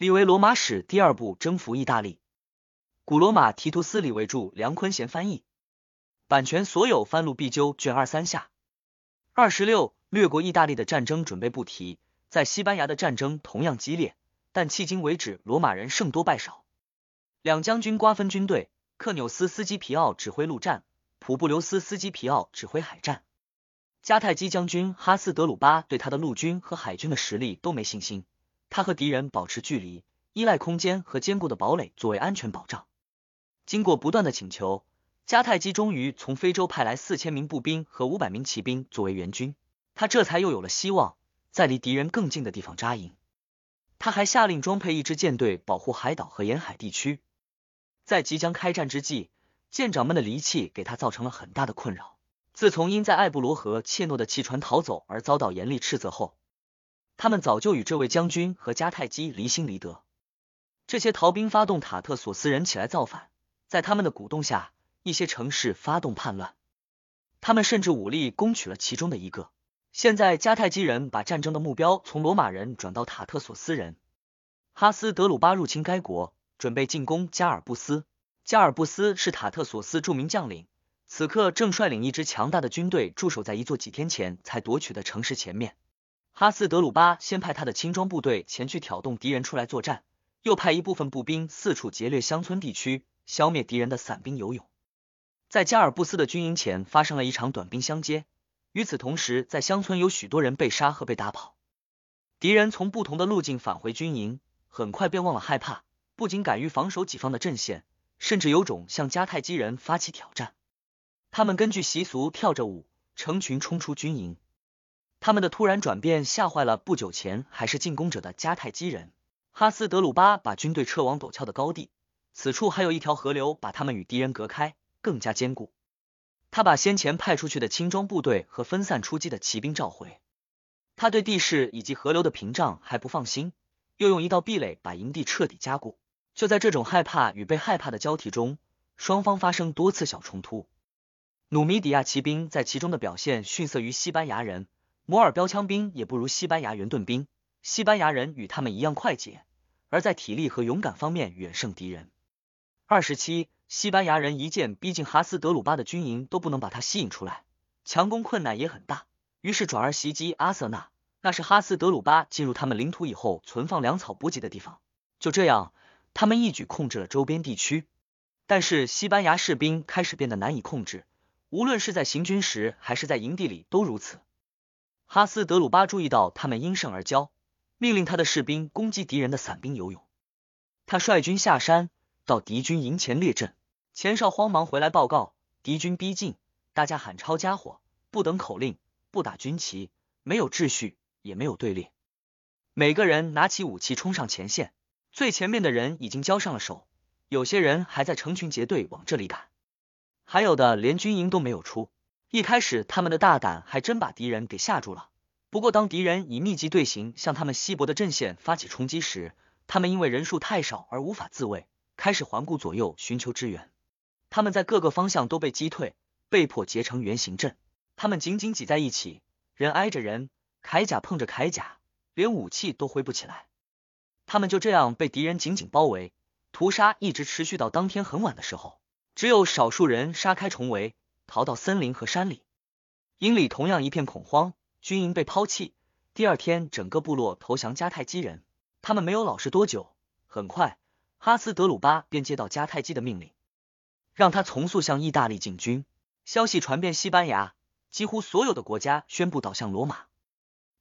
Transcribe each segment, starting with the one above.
立为罗马史第二部征服意大利。古罗马提图斯李维著，梁坤贤翻译。版权所有，翻录必究。卷二三下。二十六，掠过意大利的战争准备不提，在西班牙的战争同样激烈，但迄今为止罗马人胜多败少。两将军瓜分军队，克纽斯斯基皮奥指挥陆战，普布留斯斯基皮奥指挥海战。迦太基将军哈斯德鲁巴对他的陆军和海军的实力都没信心，他和敌人保持距离，依赖空间和坚固的堡垒作为安全保障。经过不断的请求。迦太基终于从非洲派来四千名步兵和五百名骑兵作为援军，他这才又有了希望，在离敌人更近的地方扎营。他还下令装配一支舰队，保护海岛和沿海地区。在即将开战之际，舰长们的离弃给他造成了很大的困扰。自从因在艾布罗河怯懦的弃船逃走而遭到严厉斥责后，他们早就与这位将军和迦太基离心离德。这些逃兵发动塔特索斯人起来造反，在他们的鼓动下。一些城市发动叛乱，他们甚至武力攻取了其中的一个。现在迦太基人把战争的目标从罗马人转到塔特索斯人。哈斯德鲁巴入侵该国，准备进攻加尔布斯。加尔布斯是塔特索斯著名将领，此刻正率领一支强大的军队驻守在一座几天前才夺取的城市前面。哈斯德鲁巴先派他的轻装部队前去挑动敌人出来作战，又派一部分步兵四处劫掠乡村地区，消灭敌人的散兵游勇。在加尔布斯的军营前发生了一场短兵相接，与此同时，在乡村有许多人被杀和被打跑。敌人从不同的路径返回军营，很快便忘了害怕，不仅敢于防守己方的阵线，甚至有种向迦太基人发起挑战。他们根据习俗跳着舞，成群冲出军营。他们的突然转变吓坏了不久前还是进攻者的迦太基人。哈斯德鲁巴把军队撤往陡峭的高地，此处还有一条河流把他们与敌人隔开。更加坚固。他把先前派出去的轻装部队和分散出击的骑兵召回。他对地势以及河流的屏障还不放心，又用一道壁垒把营地彻底加固。就在这种害怕与被害怕的交替中，双方发生多次小冲突。努米底亚骑兵在其中的表现逊色于西班牙人，摩尔标枪兵也不如西班牙圆盾兵。西班牙人与他们一样快捷，而在体力和勇敢方面远胜敌人。二十七。西班牙人一见逼近哈斯德鲁巴的军营，都不能把他吸引出来，强攻困难也很大，于是转而袭击阿瑟纳，那是哈斯德鲁巴进入他们领土以后存放粮草补给的地方。就这样，他们一举控制了周边地区。但是西班牙士兵开始变得难以控制，无论是在行军时还是在营地里都如此。哈斯德鲁巴注意到他们因胜而骄，命令他的士兵攻击敌人的散兵游勇。他率军下山，到敌军营前列阵。前哨慌忙回来报告，敌军逼近，大家喊抄家伙，不等口令，不打军旗，没有秩序，也没有队列，每个人拿起武器冲上前线。最前面的人已经交上了手，有些人还在成群结队往这里赶，还有的连军营都没有出。一开始他们的大胆还真把敌人给吓住了，不过当敌人以密集队形向他们稀薄的阵线发起冲击时，他们因为人数太少而无法自卫，开始环顾左右寻求支援。他们在各个方向都被击退，被迫结成圆形阵。他们紧紧挤在一起，人挨着人，铠甲碰着铠甲，连武器都挥不起来。他们就这样被敌人紧紧包围，屠杀一直持续到当天很晚的时候。只有少数人杀开重围，逃到森林和山里。营里同样一片恐慌，军营被抛弃。第二天，整个部落投降迦太基人。他们没有老实多久，很快，哈斯德鲁巴便接到迦太基的命令。让他从速向意大利进军。消息传遍西班牙，几乎所有的国家宣布倒向罗马。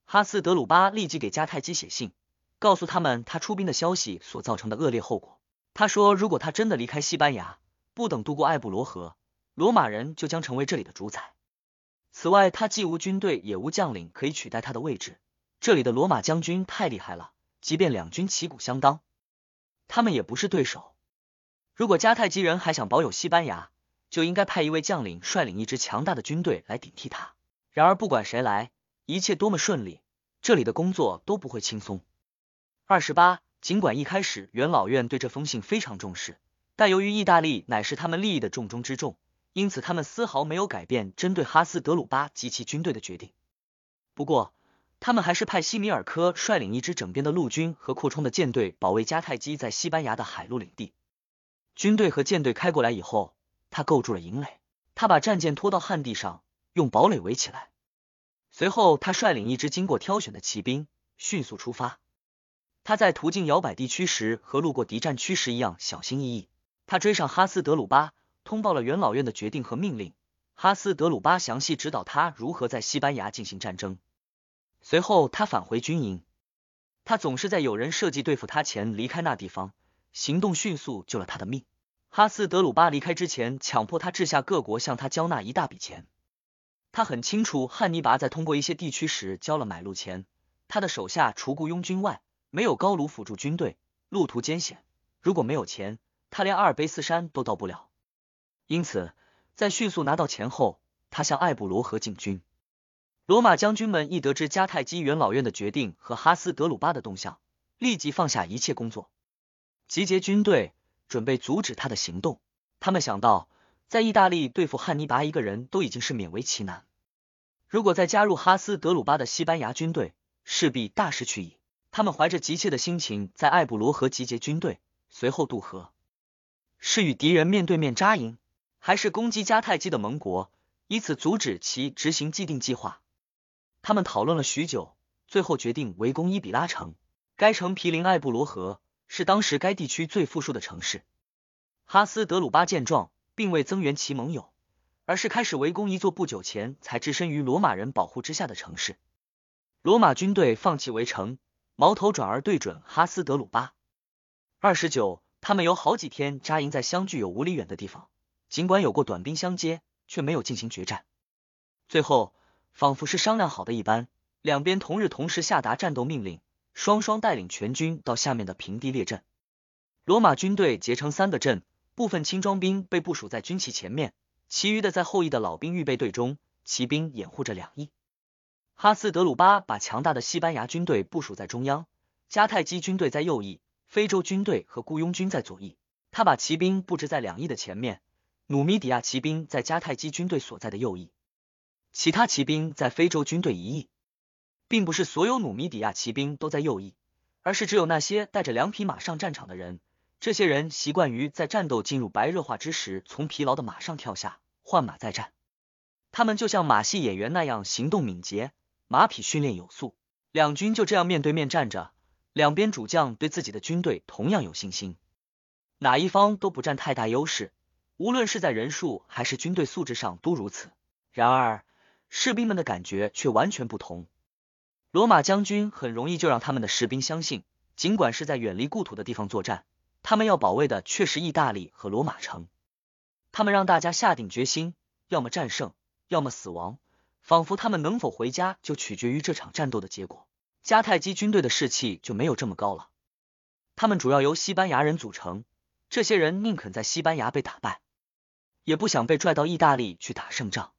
哈斯德鲁巴立即给迦太基写信，告诉他们他出兵的消息所造成的恶劣后果。他说，如果他真的离开西班牙，不等渡过艾布罗河，罗马人就将成为这里的主宰。此外，他既无军队，也无将领可以取代他的位置。这里的罗马将军太厉害了，即便两军旗鼓相当，他们也不是对手。如果迦太基人还想保有西班牙，就应该派一位将领率领一支强大的军队来顶替他。然而不管谁来，一切多么顺利，这里的工作都不会轻松。二十八，尽管一开始元老院对这封信非常重视，但由于意大利乃是他们利益的重中之重，因此他们丝毫没有改变针对哈斯德鲁巴及其军队的决定。不过，他们还是派西米尔科率领一支整编的陆军和扩充的舰队保卫迦太基在西班牙的海陆领地。军队和舰队开过来以后，他构筑了营垒，他把战舰拖到旱地上，用堡垒围起来。随后，他率领一支经过挑选的骑兵迅速出发。他在途经摇摆地区时和路过敌占区时一样小心翼翼。他追上哈斯德鲁巴，通报了元老院的决定和命令。哈斯德鲁巴详细指导他如何在西班牙进行战争。随后，他返回军营。他总是在有人设计对付他前离开那地方，行动迅速救了他的命。哈斯德鲁巴离开之前，强迫他治下各国向他交纳一大笔钱。他很清楚，汉尼拔在通过一些地区时交了买路钱。他的手下除雇佣军外，没有高卢辅助军队，路途艰险。如果没有钱，他连阿尔卑斯山都到不了。因此。在迅速拿到钱后，他向艾布罗河进军。罗马将军们一得知迦太基元老院的决定和哈斯德鲁巴的动向，立即放下一切工作，集结军队，准备阻止他的行动。他们想到，在意大利对付汉尼拔一个人都已经是勉为其难，如果再加入哈斯德鲁巴的西班牙军队，势必大势去矣。他们怀着急切的心情，在艾布罗河集结军队，随后渡河，是与敌人面对面扎营。还是攻击迦太基的盟国，以此阻止其执行既定计划。他们讨论了许久，最后决定围攻伊比拉城。该城毗邻艾布罗河，是当时该地区最富庶的城市。哈斯德鲁巴见状，并未增援其盟友，而是开始围攻一座不久前才置身于罗马人保护之下的城市。罗马军队放弃围城，矛头转而对准哈斯德鲁巴。二十九，他们有好几天扎营在相距有五里远的地方。尽管有过短兵相接，却没有进行决战。最后，仿佛是商量好的一般，两边同日同时下达战斗命令，双双带领全军到下面的平地列阵。罗马军队结成三个阵，部分轻装兵被部署在军旗前面，其余的在后翼的老兵预备队中，骑兵掩护着两翼。哈斯德鲁巴把强大的西班牙军队部署在中央，迦太基军队在右翼，非洲军队和雇佣军在左翼。他把骑兵布置在两翼的前面。努米底亚骑兵在迦太基军队所在的右翼，其他骑兵在非洲军队一翼，并不是所有努米底亚骑兵都在右翼，而是只有那些带着两匹马上战场的人。这些人习惯于在战斗进入白热化之时，从疲劳的马上跳下，换马再战。他们就像马戏演员那样行动敏捷，马匹训练有素。两军就这样面对面站着，两边主将对自己的军队同样有信心，哪一方都不占太大优势。无论是在人数还是军队素质上都如此。然而，士兵们的感觉却完全不同。罗马将军很容易就让他们的士兵相信，尽管是在远离故土的地方作战，他们要保卫的却是意大利和罗马城。他们让大家下定决心，要么战胜，要么死亡，仿佛他们能否回家就取决于这场战斗的结果。迦太基军队的士气就没有这么高了。他们主要由西班牙人组成，这些人宁肯在西班牙被打败。也不想被拽到意大利去打胜仗，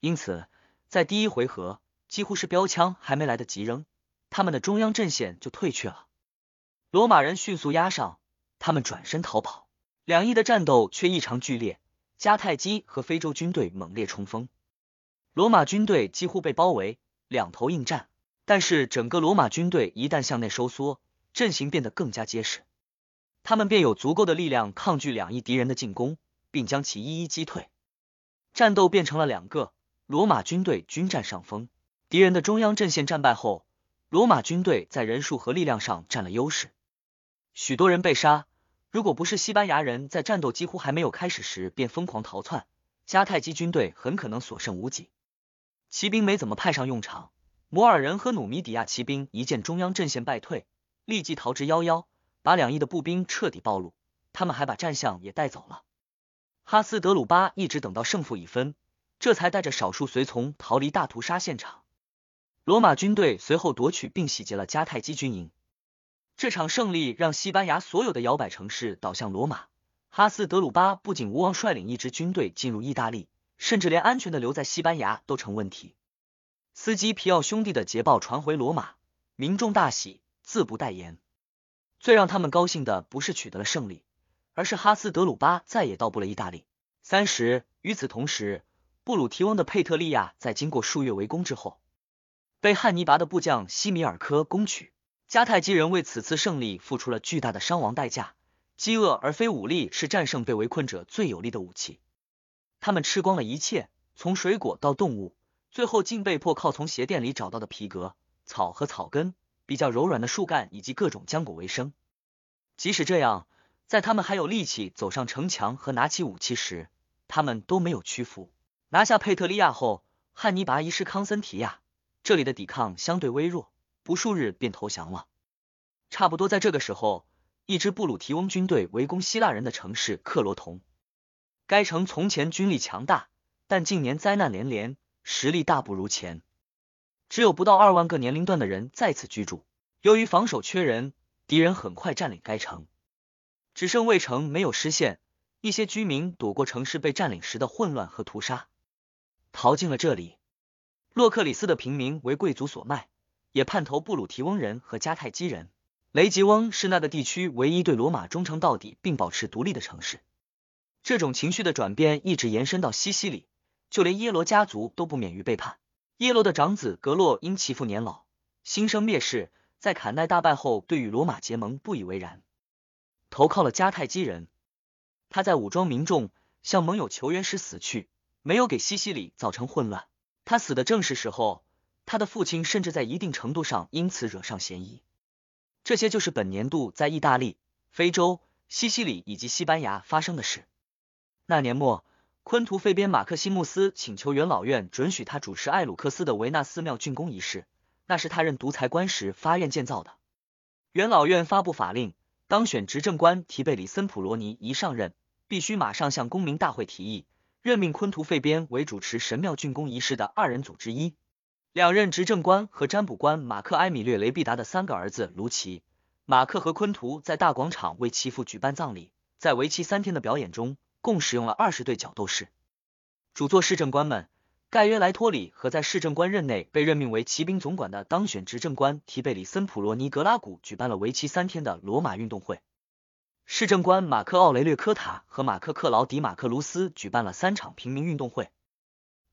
因此在第一回合几乎是标枪还没来得及扔，他们的中央阵线就退却了。罗马人迅速压上，他们转身逃跑。两翼的战斗却异常剧烈，迦太基和非洲军队猛烈冲锋，罗马军队几乎被包围，两头应战。但是整个罗马军队一旦向内收缩，阵型变得更加结实，他们便有足够的力量抗拒两翼敌人的进攻。并将其一一击退，战斗变成了两个。罗马军队均占上风，敌人的中央阵线战败后，罗马军队在人数和力量上占了优势，许多人被杀。如果不是西班牙人在战斗几乎还没有开始时便疯狂逃窜，迦太基军队很可能所剩无几。骑兵没怎么派上用场，摩尔人和努米底亚骑兵一见中央阵线败退，立即逃之夭夭，把两翼的步兵彻底暴露。他们还把战象也带走了。哈斯德鲁巴一直等到胜负已分，这才带着少数随从逃离大屠杀现场。罗马军队随后夺取并洗劫了迦太基军营。这场胜利让西班牙所有的摇摆城市倒向罗马。哈斯德鲁巴不仅无望率领一支军队进入意大利，甚至连安全的留在西班牙都成问题。斯基皮奥兄弟的捷报传回罗马，民众大喜，自不待言。最让他们高兴的不是取得了胜利。而是哈斯德鲁巴再也到不了意大利。三十，与此同时，布鲁提翁的佩特利亚在经过数月围攻之后，被汉尼拔的部将西米尔科攻取。迦太基人为此次胜利付出了巨大的伤亡代价。饥饿而非武力是战胜被围困者最有力的武器。他们吃光了一切，从水果到动物，最后竟被迫靠从鞋垫里找到的皮革、草和草根、比较柔软的树干以及各种浆果为生。即使这样，在他们还有力气走上城墙和拿起武器时，他们都没有屈服。拿下佩特利亚后，汉尼拔遗失康森提亚，这里的抵抗相对微弱，不数日便投降了。差不多在这个时候。一支布鲁提翁军队围攻希腊人的城市克罗同，该城从前军力强大，但近年灾难连连，实力大不如前，只有不到二万个年龄段的人在此居住。由于防守缺人，敌人很快占领该城，只剩卫城没有失陷。一些居民躲过城市被占领时的混乱和屠杀，逃进了这里。洛克里斯的平民为贵族所卖，也叛投布鲁提翁人和迦太基人。雷吉翁是那个地区唯一对罗马忠诚到底并保持独立的城市。这种情绪的转变一直延伸到西西里，就连耶罗家族都不免于背叛。耶罗的长子格洛因其父年老，心生蔑视，在坎奈大败后，对与罗马结盟不以为然，投靠了迦太基人。他在武装民众向盟友求援时死去，没有给西西里造成混乱。他死的正是时候，他的父亲甚至在一定程度上因此惹上嫌疑。这些就是本年度在意大利、非洲、西西里以及西班牙发生的事。那年末，昆图费边马克西穆斯请求元老院准许他主持艾鲁克斯的维纳斯庙竣工仪式，那是他任独裁官时发愿建造的。元老院发布法令，当选执政官提贝里森普罗尼一上任，必须马上向公民大会提议，任命昆图费边为主持神庙竣工仪式的二人组之一。两任执政官和占卜官马克埃米略雷必达的三个儿子卢奇、马克和昆图在大广场为其父举办葬礼，在为期三天的表演中，共使用了二十对角斗士。主座市政官们盖约莱托里和在市政官任内被任命为骑兵总管的当选执政官提贝里森普罗尼格拉古举办了为期三天的罗马运动会。市政官马克奥雷略科塔和马克克劳迪马克卢斯举办了三场平民运动会。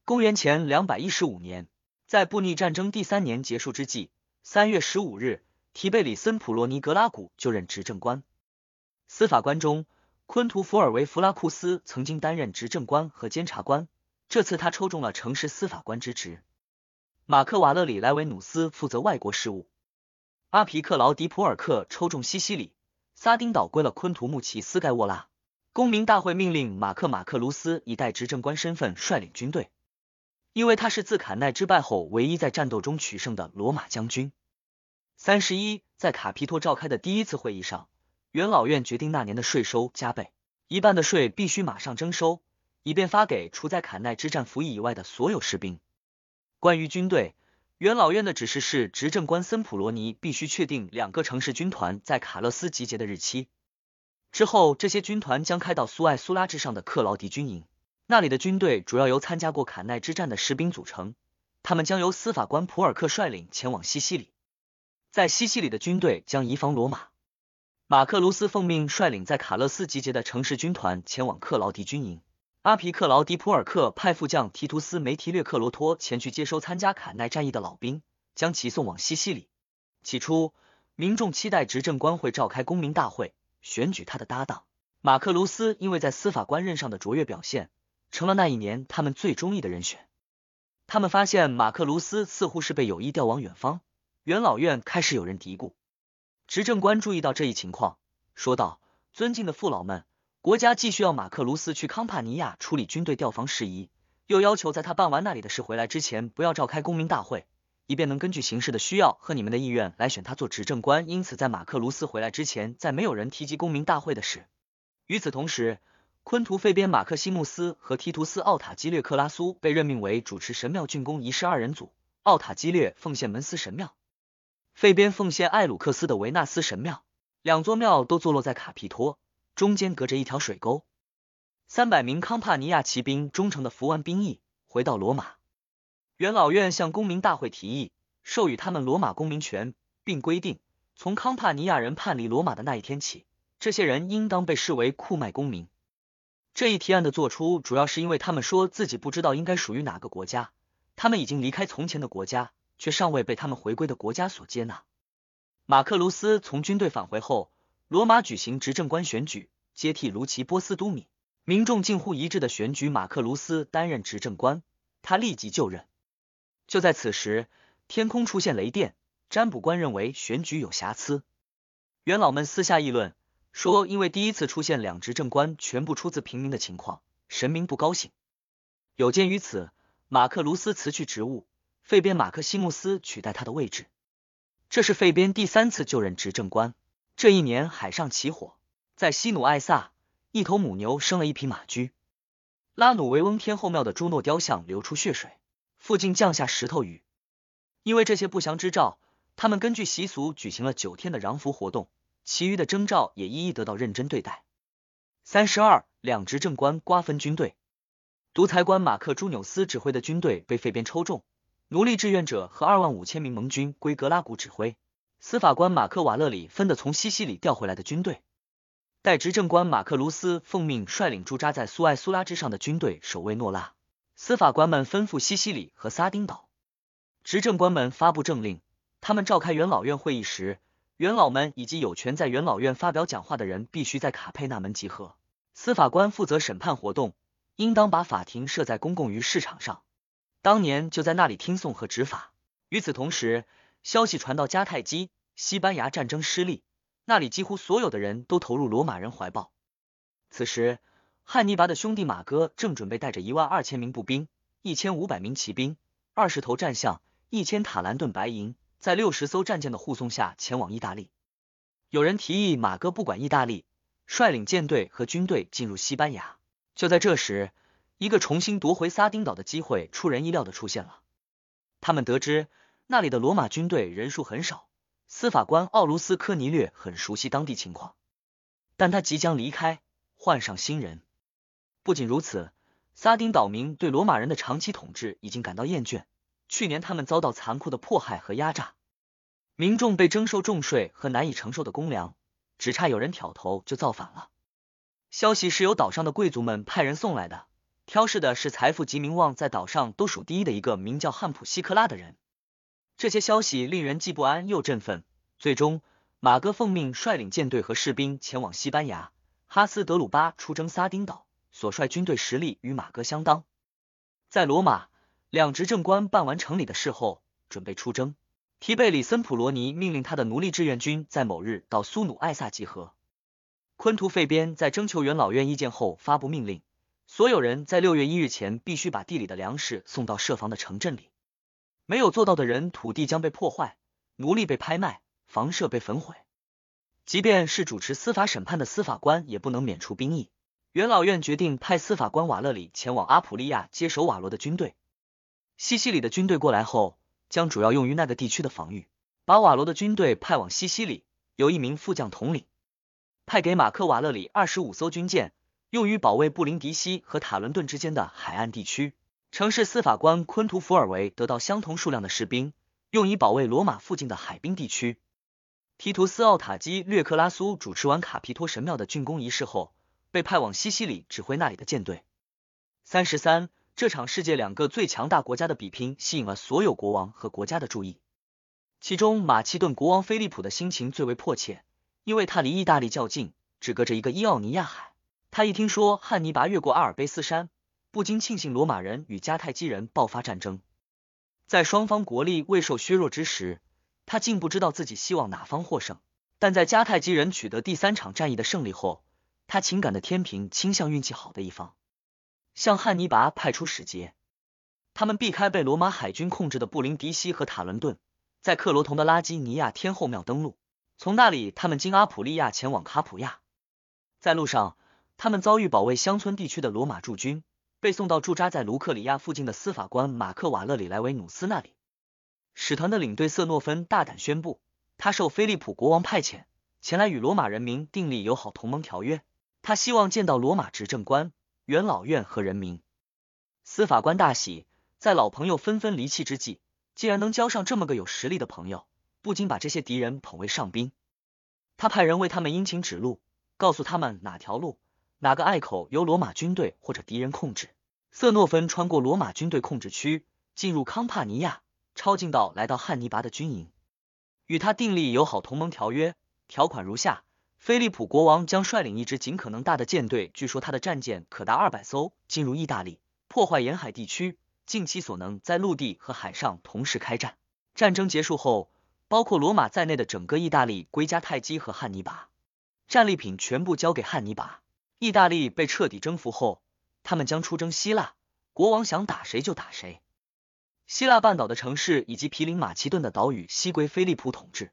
公元前两百一十五年。在布匿战争第三年结束之际，三月十五日，提贝里森普罗尼格拉古就任执政官。司法官中，昆图福尔维弗拉库斯曾经担任执政官和监察官，这次他抽中了城市司法官之职。马克瓦勒里莱维努斯负责外国事务。阿皮克劳迪普尔克抽中西西里，撒丁岛归了昆图穆奇斯盖沃拉。公民大会命令马克马克卢斯以代执政官身份率领军队。因为他是自坎奈之败后唯一在战斗中取胜的罗马将军。三十一，在卡皮托召开的第一次会议上，元老院决定那年的税收加倍，一半的税必须马上征收，以便发给除在坎奈之战服役以外的所有士兵。关于军队，元老院的指示是，执政官森普罗尼必须确定两个城市军团在卡勒斯集结的日期，之后这些军团将开到苏艾苏拉之上的克劳迪军营。那里的军队主要由参加过坎奈之战的士兵组成，他们将由司法官普尔克率领前往西西里。在西西里的军队将移防罗马。马克卢斯奉命率领在卡勒斯集结的城市军团前往克劳迪军营。阿皮克劳迪普尔克派副将提图斯梅提略克罗托前去接收参加坎奈战役的老兵，将其送往西西里。起初，民众期待执政官会召开公民大会，选举他的搭档。马克卢斯因为在司法官任上的卓越表现。成了那一年他们最中意的人选。他们发现马克卢斯似乎是被有意调往远方。元老院开始有人嘀咕。执政官注意到这一情况，说道：“尊敬的父老们，国家既需要马克卢斯去康帕尼亚处理军队调防事宜，又要求在他办完那里的事回来之前不要召开公民大会，以便能根据形势的需要和你们的意愿来选他做执政官。因此，在马克卢斯回来之前，再没有人提及公民大会的事。与此同时。”昆图费边马克西穆斯和提图斯奥塔基略克拉苏被任命为主持神庙竣工仪式二人组。奥塔基略奉献门斯神庙，费边奉献艾鲁克斯的维纳斯神庙。两座庙都坐落在卡皮托，中间隔着一条水沟。三百名康帕尼亚骑兵忠诚的服完兵役，回到罗马。元老院向公民大会提议，授予他们罗马公民权，并规定，从康帕尼亚人叛离罗马的那一天起，这些人应当被视为库麦公民。这一提案的做出，主要是因为他们说自己不知道应该属于哪个国家，他们已经离开从前的国家，却尚未被他们回归的国家所接纳。马克卢斯从军队返回后，罗马举行执政官选举，接替卢奇波斯都米。民众近乎一致的选举马克卢斯担任执政官，他立即就任。就在此时，天空出现雷电，占卜官认为选举有瑕疵。元老们私下议论说，因为第一次出现两执政官全部出自平民的情况，神明不高兴。有鉴于此，马克卢斯辞去职务，费边马克西穆斯取代他的位置。这是费边第三次就任执政官。这一年海上起火，在西努艾萨。一头母牛生了一匹马驹，拉努维翁天后庙的朱诺雕像流出血水，附近降下石头雨。因为这些不祥之兆，他们根据习俗举行了九天的攘服活动，其余的征兆也一一得到认真对待。三十二，两执政官瓜分军队，独裁官马克朱纽斯指挥的军队被费边抽中，奴隶志愿者和二万五千名盟军归格拉古指挥，司法官马克瓦勒里分的从西西里调回来的军队。代执政官马克卢斯奉命率领驻扎在苏艾苏拉之上的军队守卫诺拉，司法官们吩咐西西里和撒丁岛。执政官们发布政令，他们召开元老院会议时，元老们以及有权在元老院发表讲话的人必须在卡佩纳门集合。司法官负责审判活动，应当把法庭设在公共于市场上，当年就在那里听讼和执法。与此同时，消息传到迦太基，西班牙战争失利。那里几乎所有的人都投入罗马人怀抱。此时，汉尼拔的兄弟马哥正准备带着一万二千名步兵、一千五百名骑兵、二十头战象、一千塔兰顿白银，在六十艘战舰的护送下前往意大利。有人提议马哥不管意大利，率领舰队和军队进入西班牙。就在这时，一个重新夺回撒丁岛的机会出人意料的出现了。他们得知那里的罗马军队人数很少。司法官奥卢斯科尼略很熟悉当地情况，但他即将离开，换上新人。不仅如此，撒丁岛民对罗马人的长期统治已经感到厌倦。去年他们遭到残酷的迫害和压榨，民众被征收重税和难以承受的公粮，只差有人挑头就造反了。消息是由岛上的贵族们派人送来的，挑事的是财富及名望在岛上都数第一的一个名叫汉普西克拉的人。这些消息令人既不安又振奋。最终，马哥奉命率领舰队和士兵前往西班牙。哈斯德鲁巴出征撒丁岛，所率军队实力与马哥相当。在罗马，两执政官办完城里的事后，准备出征。提贝里森普罗尼命令他的奴隶志愿军在某日到苏努艾萨集合。昆图费边在征求元老院意见后发布命令，所有人在六月一日前必须把地里的粮食送到设防的城镇里。没有做到的人，土地将被破坏，奴隶被拍卖，房舍被焚毁。即便是主持司法审判的司法官，也不能免除兵役。元老院决定派司法官瓦勒里前往阿普利亚接手瓦罗的军队。西西里的军队过来后，将主要用于那个地区的防御。把瓦罗的军队派往西西里，由一名副将统领。派给马克瓦勒里二十五艘军舰，用于保卫布林迪西和塔伦顿之间的海岸地区。城市司法官昆图福尔维得到相同数量的士兵，用以保卫罗马附近的海滨地区。提图斯奥塔基略克拉苏主持完卡皮托神庙的竣工仪式后，被派往西西里指挥那里的舰队。三十三，这场世界两个最强大国家的比拼吸引了所有国王和国家的注意，其中马其顿国王菲利普的心情最为迫切，因为他离意大利较近，只隔着一个伊奥尼亚海。他一听说汉尼拔越过阿尔卑斯山。不禁庆幸罗马人与迦太基人爆发战争，在双方国力未受削弱之时，他竟不知道自己希望哪方获胜。但在迦太基人取得第三场战役的胜利后，他情感的天平倾向运气好的一方，向汉尼拔派出使节。他们避开被罗马海军控制的布林迪西和塔伦顿，在克罗同的拉基尼亚天后庙登陆，从那里他们经阿普利亚前往卡普亚。在路上，他们遭遇保卫乡村地区的罗马驻军。被送到驻扎在卢克里亚附近的司法官马克瓦勒里莱维努斯那里。使团的领队瑟诺芬大胆宣布，他受菲利普国王派遣前来与罗马人民订立友好同盟条约。他希望见到罗马执政官、元老院和人民。司法官大喜，在老朋友纷纷离弃之际，竟然能交上这么个有实力的朋友，不禁把这些敌人捧为上宾。他派人为他们殷勤指路，告诉他们哪条路。哪个隘口由罗马军队或者敌人控制？瑟诺芬穿过罗马军队控制区，进入康帕尼亚，抄近道来到汉尼拔的军营，与他订立友好同盟条约。条款如下：菲利普国王将率领一支尽可能大的舰队，据说他的战舰可达二百艘，进入意大利，破坏沿海地区，尽其所能在陆地和海上同时开战。战争结束后，包括罗马在内的整个意大利归加泰基和汉尼拔，战利品全部交给汉尼拔。意大利被彻底征服后，他们将出征希腊，国王想打谁就打谁。希腊半岛的城市以及毗邻马其顿的岛屿西归菲利普统治。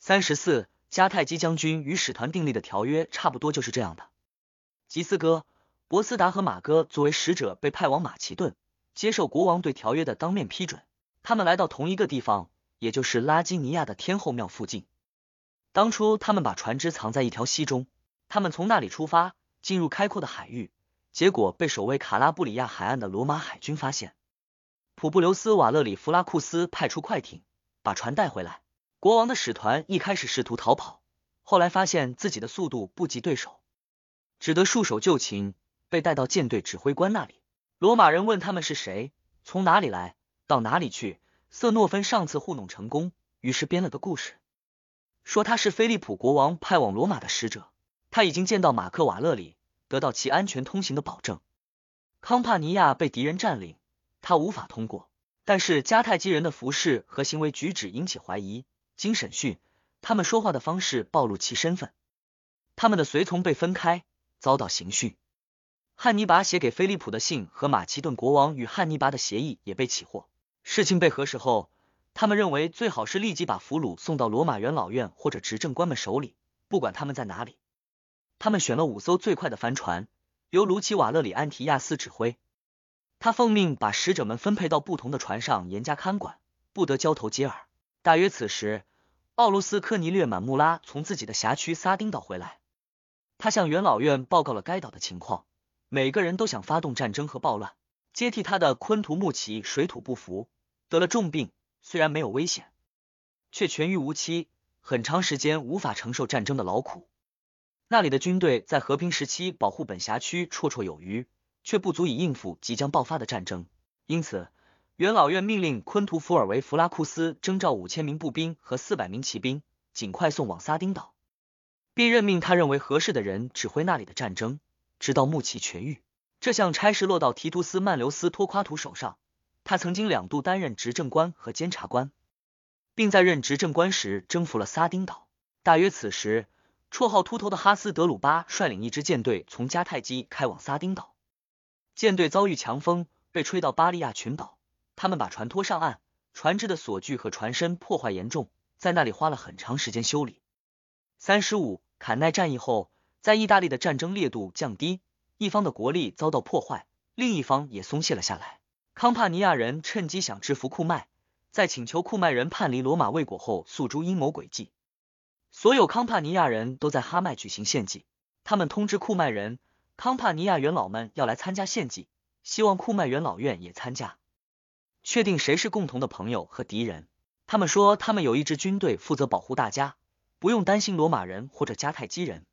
三十四，迦太基将军与使团订立的条约差不多就是这样的。吉斯哥、博斯达和马哥作为使者被派往马其顿，接受国王对条约的当面批准。他们来到同一个地方，也就是拉基尼亚的天后庙附近。当初他们把船只藏在一条溪中，他们从那里出发，进入开阔的海域，结果被守卫卡拉布里亚海岸的罗马海军发现。普布留斯瓦勒里弗拉库斯派出快艇把船带回来。国王的使团一开始试图逃跑，后来发现自己的速度不及对手，只得束手就擒，被带到舰队指挥官那里。罗马人问他们是谁，从哪里来。到哪里去？瑟诺芬上次糊弄成功，于是编了个故事，说他是菲利普国王派往罗马的使者，他已经见到马克瓦勒里，得到其安全通行的保证。康帕尼亚被敌人占领，他无法通过。但是迦太基人的服饰和行为举止引起怀疑，经审讯，他们说话的方式暴露其身份。他们的随从被分开，遭到刑讯。汉尼拔写给菲利普的信和马其顿国王与汉尼拔的协议也被起获。事情被核实后，他们认为最好是立即把俘虏送到罗马元老院或者执政官们手里，不管他们在哪里。他们选了五艘最快的帆船，由卢奇瓦勒里安提亚斯指挥。他奉命把使者们分配到不同的船上，严加看管，不得交头接耳。大约此时，奥卢斯科尼略满穆拉从自己的辖区撒丁岛回来，他向元老院报告了该岛的情况。每个人都想发动战争和暴乱。接替他的昆图穆奇水土不服。得了重病，虽然没有危险，却痊愈无期，很长时间无法承受战争的劳苦。那里的军队在和平时期保护本辖区绰绰有余，却不足以应付即将爆发的战争。因此，元老院命令昆图福尔维弗拉库斯征召五千名步兵和四百名骑兵，尽快送往撒丁岛，并任命他认为合适的人指挥那里的战争，直到穆奇痊愈。这项差事落到提图斯曼留斯托夸图手上。他曾经两度担任执政官和监察官，并在任执政官时征服了撒丁岛。大约此时，绰号秃头的哈斯德鲁巴率领一支舰队从迦太基开往撒丁岛。舰队遭遇强风，被吹到巴利亚群岛。他们把船拖上岸，船只的锁具和船身破坏严重，在那里花了很长时间修理。三十五，坎奈战役后，在意大利的战争烈度降低，一方的国力遭到破坏，另一方也松懈了下来。康帕尼亚人趁机想制服库麦，在请求库麦人叛离罗马未果后，诉诸阴谋诡计。所有康帕尼亚人都在哈麦举行献祭，他们通知库麦人，康帕尼亚元老们要来参加献祭，希望库麦元老院也参加，确定谁是共同的朋友和敌人。他们说，他们有一支军队负责保护大家，不用担心罗马人或者迦太基人。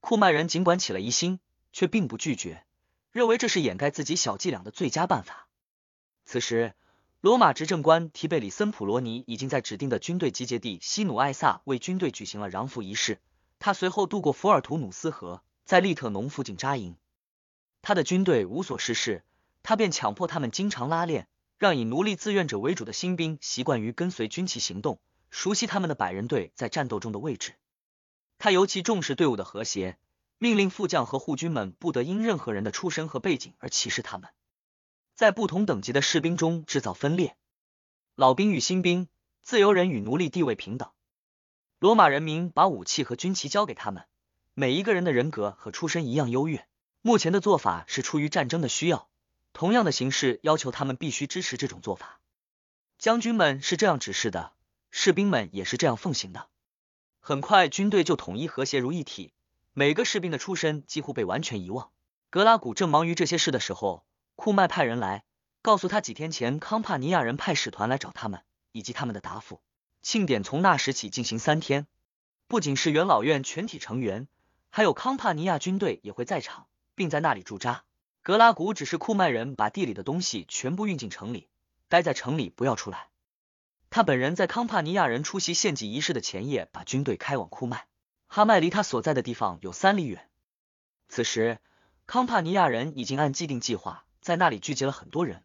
库麦人尽管起了疑心，却并不拒绝，认为这是掩盖自己小伎俩的最佳办法。此时，罗马执政官提贝里森普罗尼已经在指定的军队集结地西努埃萨为军队举行了攘俘仪式。他随后渡过福尔图努斯河，在利特农附近扎营。他的军队无所事事，他便强迫他们经常拉练，让以奴隶自愿者为主的新兵习惯于跟随军旗行动，熟悉他们的百人队在战斗中的位置。他尤其重视队伍的和谐，命令副将和护军们不得因任何人的出身和背景而歧视他们。在不同等级的士兵中制造分裂，老兵与新兵，自由人与奴隶地位平等。罗马人民把武器和军旗交给他们，每一个人的人格和出身一样优越。目前的做法是出于战争的需要，同样的形式要求他们必须支持这种做法。将军们是这样指示的，士兵们也是这样奉行的。很快，军队就统一和谐如一体，每个士兵的出身几乎被完全遗忘。格拉古正忙于这些事的时候。库麦派人来告诉他，几天前康帕尼亚人派使团来找他们，以及他们的答复。庆典从那时起进行三天，不仅是元老院全体成员，还有康帕尼亚军队也会在场，并在那里驻扎。格拉古指示库麦人把地里的东西全部运进城里，待在城里不要出来。他本人在康帕尼亚人出席献祭仪式的前夜，把军队开往库麦。哈麦离他所在的地方有三里远。此时，康帕尼亚人已经按既定计划在那里聚集了很多人。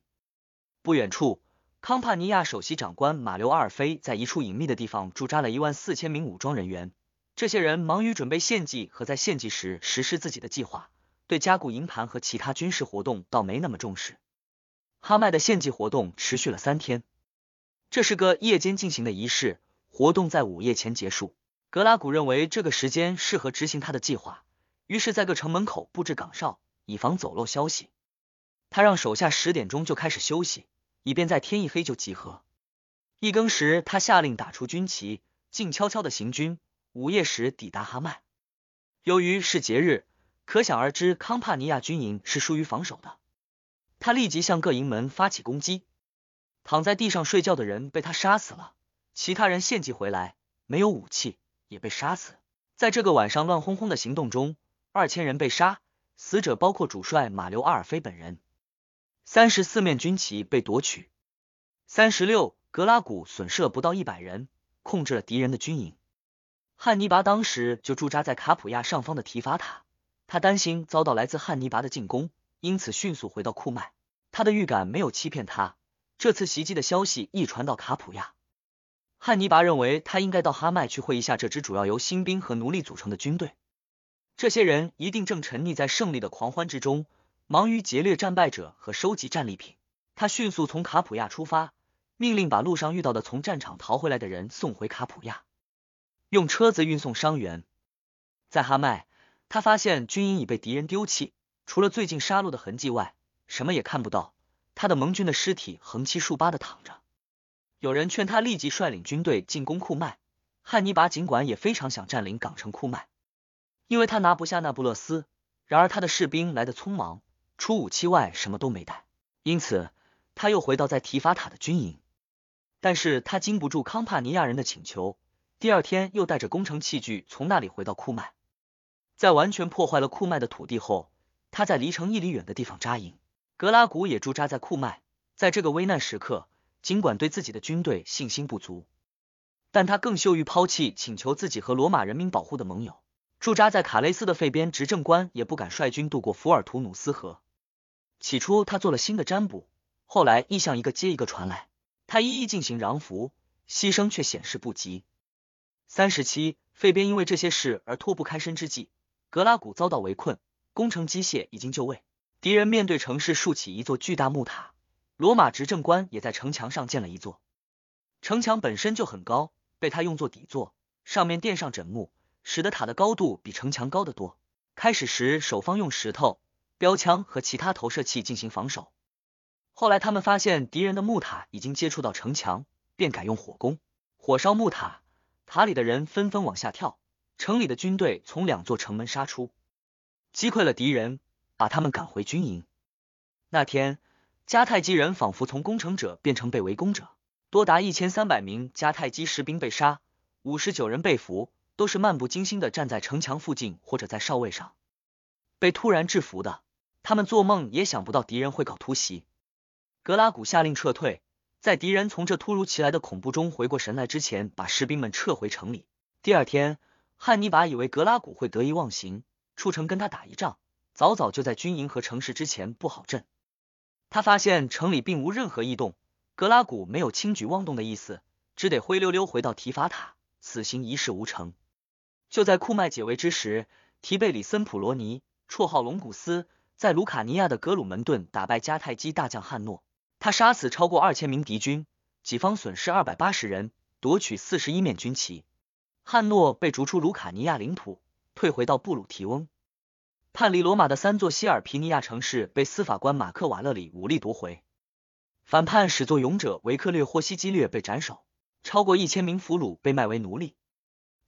不远处，康帕尼亚首席长官马留阿尔菲在一处隐秘的地方驻扎了一万四千名武装人员。这些人忙于准备献祭和在献祭时实施自己的计划，对加固营盘和其他军事活动倒没那么重视。哈麦的献祭活动持续了三天，这是个夜间进行的仪式，活动在午夜前结束。格拉古认为这个时间适合执行他的计划，于是，在各城门口布置岗哨，以防走漏消息。他让手下十点钟就开始休息，以便在天一黑就集合。一更时，他下令打出军旗，静悄悄的行军。午夜时抵达哈麦。由于是节日，可想而知，康帕尼亚军营是疏于防守的。他立即向各营门发起攻击。躺在地上睡觉的人被他杀死了，其他人献祭回来，没有武器。也被杀死。在这个晚上乱哄哄的行动中，二千人被杀，死者包括主帅马留阿尔菲本人。三十四面军旗被夺取。三十六，格拉古损失了不到一百人，控制了敌人的军营。汉尼拔当时就驻扎在卡普亚上方的提法塔，他担心遭到来自汉尼拔的进攻，因此迅速回到库麦。他的预感没有欺骗他，这次袭击的消息一传到卡普亚。汉尼拔认为他应该到哈麦去会一下这支主要由新兵和奴隶组成的军队。这些人一定正沉溺在胜利的狂欢之中，忙于劫掠战败者和收集战利品。他迅速从卡普亚出发，命令把路上遇到的从战场逃回来的人送回卡普亚，用车子运送伤员。在哈麦，他发现军营已被敌人丢弃，除了最近杀戮的痕迹外，什么也看不到。他的盟军的尸体横七竖八的躺着。有人劝他立即率领军队进攻库麦。汉尼拔尽管也非常想占领港城库麦，因为他拿不下那不勒斯。然而他的士兵来的匆忙，除武器外什么都没带，因此他又回到在提法塔的军营。但是他经不住康帕尼亚人的请求，第二天又带着工程器具从那里回到库麦。在完全破坏了库麦的土地后，他在离城一里远的地方扎营。格拉古也驻扎在库麦，在这个危难时刻。尽管对自己的军队信心不足，但他更羞于抛弃请求自己和罗马人民保护的盟友。驻扎在卡雷斯的费边执政官也不敢率军渡过福尔图努斯河。起初他做了新的占卜，后来意象一个接一个传来，他一一进行让服，牺牲却显示不及。三十七，费边因为这些事而脱不开身之际，格拉古遭到围困，工程机械已经就位，敌人面对城市竖起一座巨大木塔。罗马执政官也在城墙上建了一座城墙，本身就很高，被他用作底座，上面垫上枕木，使得塔的高度比城墙高得多。开始时，守方用石头、标枪和其他投射器进行防守，后来他们发现敌人的木塔已经接触到城墙，便改用火攻，火烧木塔，塔里的人纷纷往下跳，城里的军队从两座城门杀出，击溃了敌人，把他们赶回军营。那天。迦太基人仿佛从攻城者变成被围攻者，多达一千三百名迦太基士兵被杀，五十九人被俘，都是漫不经心的站在城墙附近或者在哨位上，被突然制服的。他们做梦也想不到敌人会搞突袭。格拉古下令撤退，在敌人从这突如其来的恐怖中回过神来之前，把士兵们撤回城里。第二天，汉尼拔以为格拉古会得意忘形，出城跟他打一仗，早早就在军营和城市之前布好阵。他发现城里并无任何异动，格拉古没有轻举妄动的意思，只得灰溜溜回到提法塔，此行一事无成。就在库麦解围之时，提贝里森普罗尼，绰号龙古斯，在卢卡尼亚的格鲁门顿打败迦太基大将汉诺，他杀死超过二千名敌军，己方损失二百八十人，夺取四十一面军旗。汉诺被逐出卢卡尼亚领土，退回到布鲁提翁。叛离罗马的三座西尔皮尼亚城市被司法官马克瓦勒里武力夺回，反叛始作俑者维克略霍西基略被斩首，超过一千名俘虏被卖为奴隶，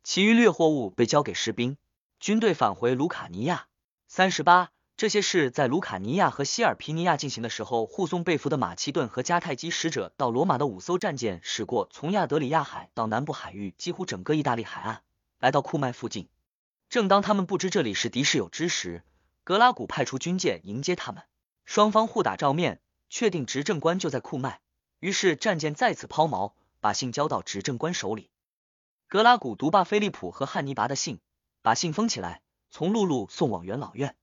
其余掠获物被交给士兵，军队返回卢卡尼亚。三十八，这些事在卢卡尼亚和西尔皮尼亚进行的时候，护送被俘的马其顿和迦太基使者到罗马的五艘战舰驶过从亚德里亚海到南部海域几乎整个意大利海岸，来到库麦附近。正当他们不知这里是敌是友之时，格拉古派出军舰迎接他们，双方互打照面，确定执政官就在库麦。于是战舰再次抛锚，把信交到执政官手里。格拉古独霸菲利普和汉尼拔的信，把信封起来，从陆路送往元老院，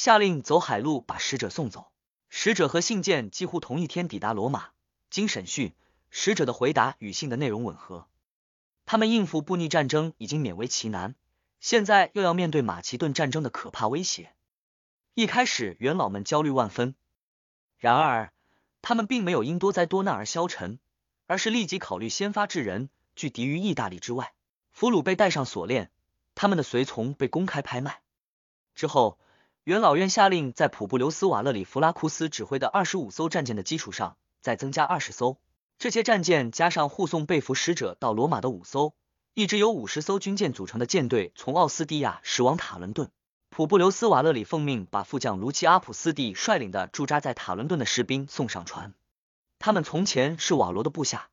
下令走海路把使者送走。使者和信件几乎同一天抵达罗马，经审讯，使者的回答与信的内容吻合。他们应付布匿战争已经勉为其难，现在又要面对马其顿战争的可怕威胁。一开始元老们焦虑万分，然而他们并没有因多灾多难而消沉，而是立即考虑先发制人，拒敌于意大利之外。俘虏被戴上锁链，他们的随从被公开拍卖。之后，元老院下令在普布留斯瓦勒里弗拉库斯指挥的二十五艘战舰的基础上，再增加二十艘。这些战舰加上护送被俘使者到罗马的五艘，一支由五十艘军舰组成的舰队从奥斯蒂亚驶往塔伦顿。普布留斯瓦勒里奉命把副将卢奇阿普斯蒂率领的驻扎在塔伦顿的士兵送上船。他们从前是瓦罗的部下。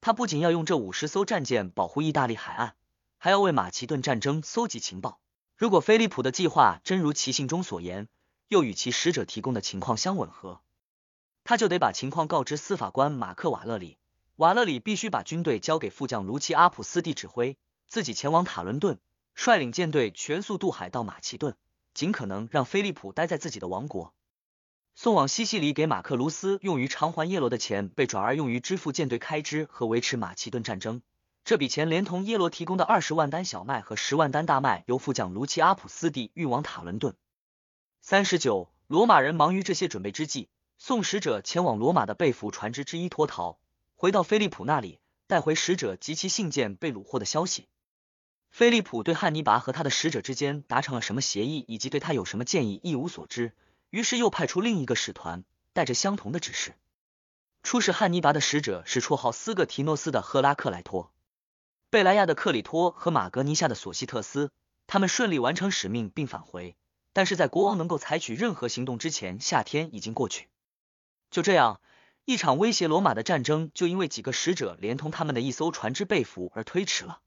他不仅要用这五十艘战舰保护意大利海岸，还要为马其顿战争搜集情报。如果菲利普的计划真如其信中所言，又与其使者提供的情况相吻合，他就得把情况告知司法官马克瓦勒里。瓦勒里必须把军队交给副将卢奇阿普斯蒂指挥，自己前往塔伦顿。率领舰队全速渡海到马其顿，尽可能让菲利普待在自己的王国。送往西西里给马克卢斯用于偿还耶罗的钱被转而用于支付舰队开支和维持马其顿战争。这笔钱连同耶罗提供的二十万担小麦和十万担大麦，由副将卢奇阿普斯蒂运往塔伦顿。三十九，罗马人忙于这些准备之际，送使者前往罗马的被俘船只之一脱逃，回到菲利普那里，带回使者及其信件被虏获的消息。菲利普对汉尼拔和他的使者之间达成了什么协议，以及对他有什么建议一无所知，于是又派出另一个使团，带着相同的指示。出使汉尼拔的使者是绰号斯格提诺斯的赫拉克莱托、贝莱亚的克里托和马格尼夏的索西特斯。他们顺利完成使命并返回，但是在国王能够采取任何行动之前，夏天已经过去。就这样，一场威胁罗马的战争就因为几个使者连同他们的一艘船只被俘而推迟了。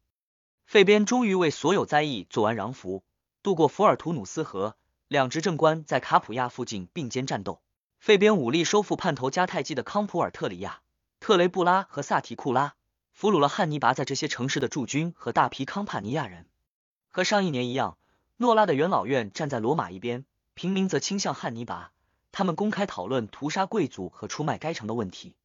费边终于为所有灾异做完攘服，渡过福尔图努斯河。两执政官在卡普亚附近并肩战斗。费边武力收复叛投迦太基的康普尔特里亚、特雷布拉和萨提库拉，俘虏了汉尼拔在这些城市的驻军和大批康帕尼亚人。和上一年一样，诺拉的元老院站在罗马一边，平民则倾向汉尼拔。他们公开讨论屠杀贵族和出卖该城的问题。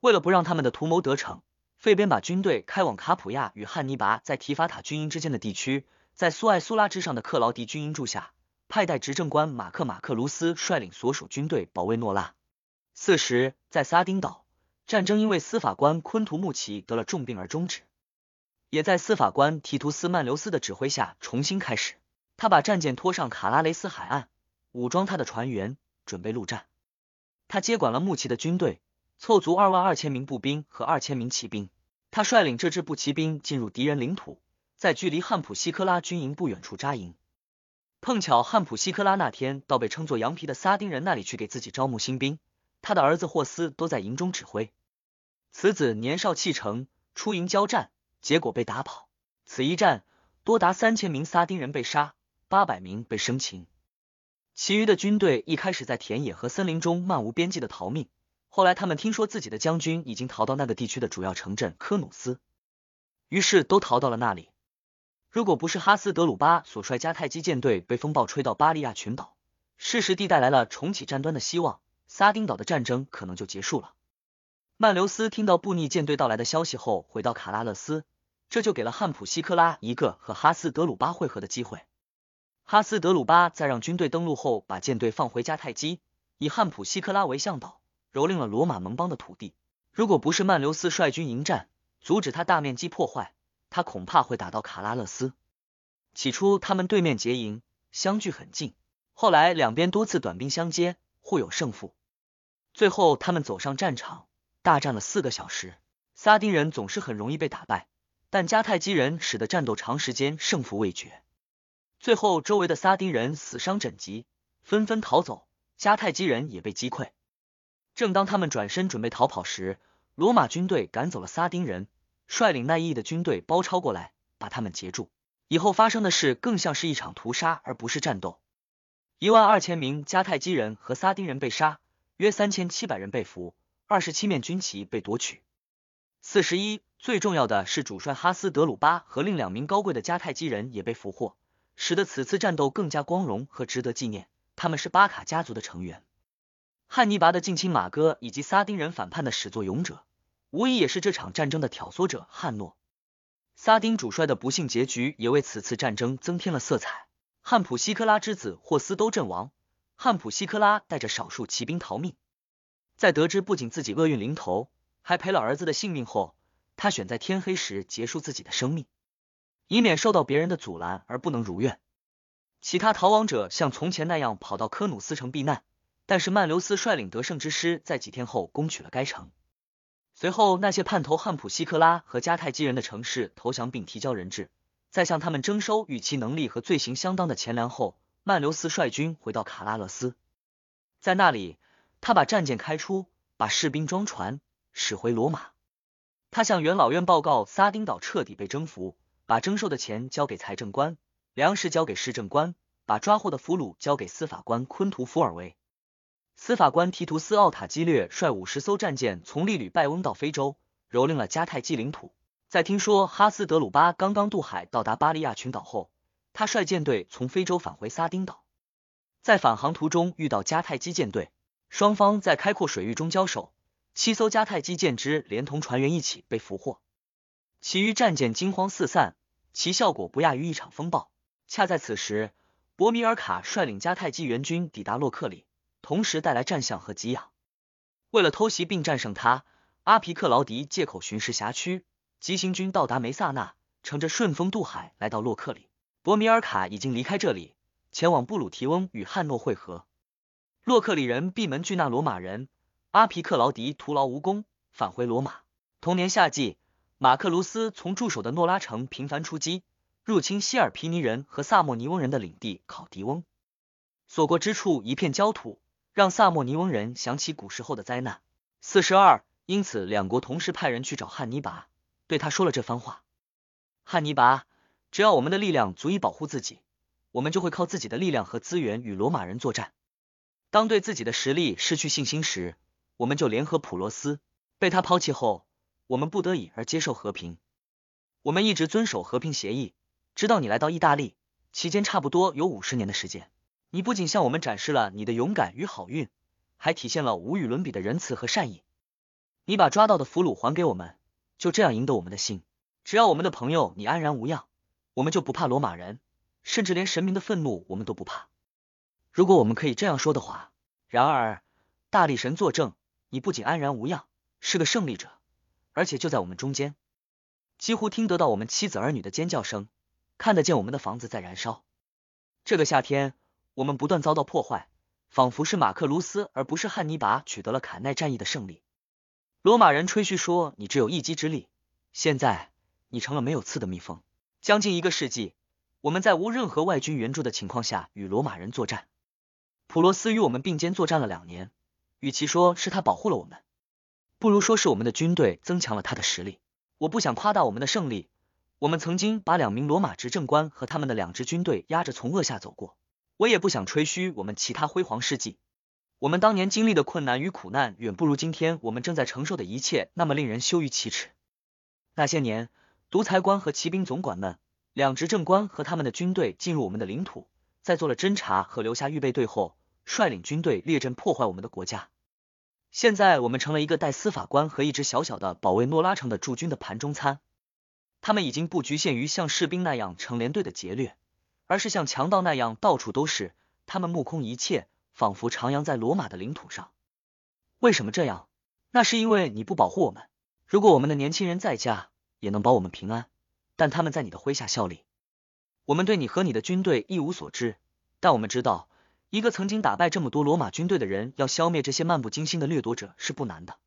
为了不让他们的图谋得逞。费边把军队开往卡普亚与汉尼拔在提法塔军营之间的地区，在苏艾苏拉之上的克劳迪军营驻下，派代执政官马克马克卢斯率领所属军队保卫诺拉。四十，在撒丁岛，战争因为司法官昆图穆奇得了重病而终止，也在司法官提图斯曼留斯的指挥下重新开始。他把战舰拖上卡拉雷斯海岸，武装他的船员，准备陆战。他接管了穆奇的军队。凑足二万二千名步兵和二千名骑兵，他率领这支步骑兵进入敌人领土，在距离汉普西科拉军营不远处扎营。碰巧汉普西科拉那天到被称作羊皮的撒丁人那里去给自己招募新兵，他的儿子霍斯都在营中指挥。此子年少气盛，出营交战，结果被打跑。此一战多达三千名撒丁人被杀，八百名被生擒。其余的军队一开始在田野和森林中漫无边际的逃命。后来，他们听说自己的将军已经逃到那个地区的主要城镇科努斯，于是都逃到了那里。如果不是哈斯德鲁巴所率迦太基舰队被风暴吹到巴利亚群岛，世实地带来了重启战端的希望，撒丁岛的战争可能就结束了。曼留斯听到布匿舰队到来的消息后，回到卡拉勒斯，这就给了汉普西科拉一个和哈斯德鲁巴会合的机会。哈斯德鲁巴在让军队登陆后，把舰队放回迦太基，以汉普西科拉为向导。蹂躏了罗马盟邦的土地。如果不是曼留斯率军迎战，阻止他大面积破坏，他恐怕会打到卡拉勒斯。起初他们对面结营，相距很近。后来两边多次短兵相接，互有胜负。最后他们走上战场，大战了四个小时。撒丁人总是很容易被打败，但迦太基人使得战斗长时间胜负未决。最后周围的撒丁人死伤枕藉，纷纷逃走，迦太基人也被击溃。正当他们转身准备逃跑时，罗马军队赶走了撒丁人，率领奈伊的军队包抄过来，把他们截住。以后发生的事更像是一场屠杀，而不是战斗。一万二千名迦太基人和撒丁人被杀，约三千七百人被俘，二十七面军旗被夺取。四十一，最重要的是主帅哈斯德鲁巴和另两名高贵的迦太基人也被俘获，使得此次战斗更加光荣和值得纪念。他们是巴卡家族的成员，汉尼拔的近亲马哥以及撒丁人反叛的始作俑者，无疑也是这场战争的挑唆者汉诺。撒丁主帅的不幸结局也为此次战争增添了色彩。汉普西科拉之子霍斯都阵亡，汉普西科拉带着少数骑兵逃命。在得知不仅自己厄运临头，还赔了儿子的性命后，他选在天黑时结束自己的生命，以免受到别人的阻拦而不能如愿。其他逃亡者像从前那样跑到科努斯城避难，但是曼留斯率领得胜之师在几天后攻取了该城。随后，那些叛投汉普西克拉和迦太基人的城市投降并提交人质，在向他们征收与其能力和罪行相当的钱粮后，曼留斯率军回到卡拉勒斯，在那里。他把战舰开出，把士兵装船，驶回罗马。他向元老院报告，撒丁岛彻底被征服，把征收的钱交给财政官，粮食交给市政官，把抓获的俘虏交给司法官昆图福尔维。司法官提图斯奥塔基略率五十艘战舰从利吕拜翁到非洲，蹂躏了迦太基领土。在听说哈斯德鲁巴刚刚渡海到达巴利亚群岛后，他率舰队从非洲返回撒丁岛，在返航途中遇到迦太基舰队。双方在开阔水域中交手，七艘迦太基舰只连同船员一起被俘获，其余战舰惊慌四散，其效果不亚于一场风暴。恰在此时，博米尔卡率领迦太基援军抵达洛克里，同时带来战象和给养。为了偷袭并战胜他，阿皮克劳迪借口巡视辖区，急行军到达梅萨纳，乘着顺风渡海来到洛克里。博米尔卡已经离开这里，前往布鲁提翁与汉诺会合。洛克里人闭门拒纳罗马人，阿皮克劳迪徒劳无功，返回罗马。同年夏季，马克卢斯从驻守的诺拉城频繁出击，入侵希尔皮尼人和萨莫尼翁人的领地考迪翁，所过之处一片焦土，让萨莫尼翁人想起古时候的灾难。四十二，因此两国同时派人去找汉尼拔，对他说了这番话：汉尼拔，只要我们的力量足以保护自己，我们就会靠自己的力量和资源与罗马人作战。当对自己的实力失去信心时，我们就联合普罗斯。被他抛弃后，我们不得已而接受和平。我们一直遵守和平协议，直到你来到意大利，期间差不多有五十年的时间。你不仅向我们展示了你的勇敢与好运，还体现了无与伦比的仁慈和善意。你把抓到的俘虏还给我们，就这样赢得我们的心。只要我们的朋友你安然无恙，我们就不怕罗马人，甚至连神明的愤怒我们都不怕。如果我们可以这样说的话，然而大力神作证，你不仅安然无恙，是个胜利者，而且就在我们中间，几乎听得到我们妻子儿女的尖叫声，看得见我们的房子在燃烧。这个夏天，我们不断遭到破坏，仿佛是马克卢斯而不是汉尼拔取得了坎奈战役的胜利。罗马人吹嘘说你只有一击之力，现在你成了没有刺的蜜蜂。将近一个世纪，我们在无任何外军援助的情况下与罗马人作战。普罗斯与我们并肩作战了两年，与其说是他保护了我们，不如说是我们的军队增强了他的实力。我不想夸大我们的胜利，我们曾经把两名罗马执政官和他们的两支军队压着从恶下走过。我也不想吹嘘我们其他辉煌事迹。我们当年经历的困难与苦难，远不如今天我们正在承受的一切那么令人羞于启齿。那些年，独裁官和骑兵总管们，两执政官和他们的军队进入我们的领土，在做了侦察和留下预备队后。率领军队列阵破坏我们的国家。现在我们成了一个带司法官和一支小小的保卫诺拉城的驻军的盘中餐。他们已经不局限于像士兵那样成连队的劫掠，而是像强盗那样到处都是。他们目空一切，仿佛徜徉在罗马的领土上。为什么这样？那是因为你不保护我们。如果我们的年轻人在家，也能保我们平安，但他们在你的麾下效力。我们对你和你的军队一无所知，但我们知道。一个曾经打败这么多罗马军队的人，要消灭这些漫不经心的掠夺者是不难的。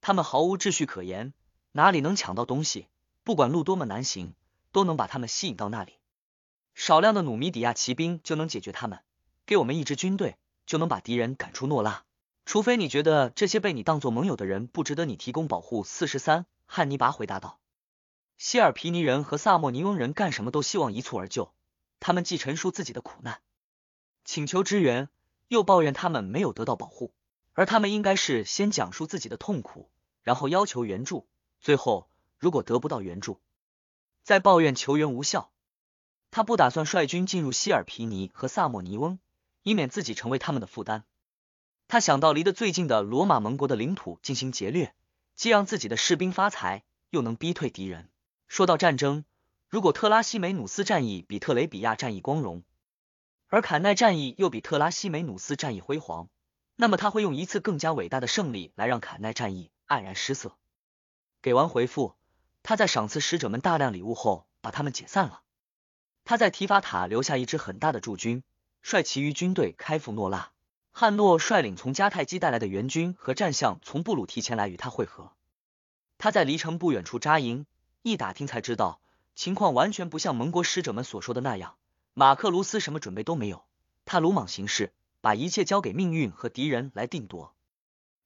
他们毫无秩序可言，哪里能抢到东西？不管路多么难行，都能把他们吸引到那里。少量的努米底亚骑兵就能解决他们，给我们一支军队，就能把敌人赶出诺拉。除非你觉得这些被你当作盟友的人不值得你提供保护。四十三，汉尼拔回答道。希尔皮尼人和萨莫尼翁人干什么都希望一蹴而就，他们既陈述自己的苦难。请求支援，又抱怨他们没有得到保护。而他们应该是先讲述自己的痛苦，然后要求援助，最后如果得不到援助，再抱怨求援无效。他不打算率军进入希尔皮尼和萨莫尼翁，以免自己成为他们的负担。他想到离得最近的罗马盟国的领土进行劫掠，既让自己的士兵发财，又能逼退敌人。说到战争，如果特拉西梅努斯战役比特雷比亚战役光荣，而坎奈战役又比特拉西梅努斯战役辉煌，那么他会用一次更加伟大的胜利来让坎奈战役黯然失色。给完回复，他在赏赐使者们大量礼物后，把他们解散了。他在提法塔留下一支很大的驻军，率其余军队开赴诺拉。汉诺率领从迦太基带来的援军和战象从布鲁提前来与他会合。他在离城不远处扎营，一打听才知道，情况完全不像盟国使者们所说的那样。马克卢斯什么准备都没有，他鲁莽行事，把一切交给命运和敌人来定夺。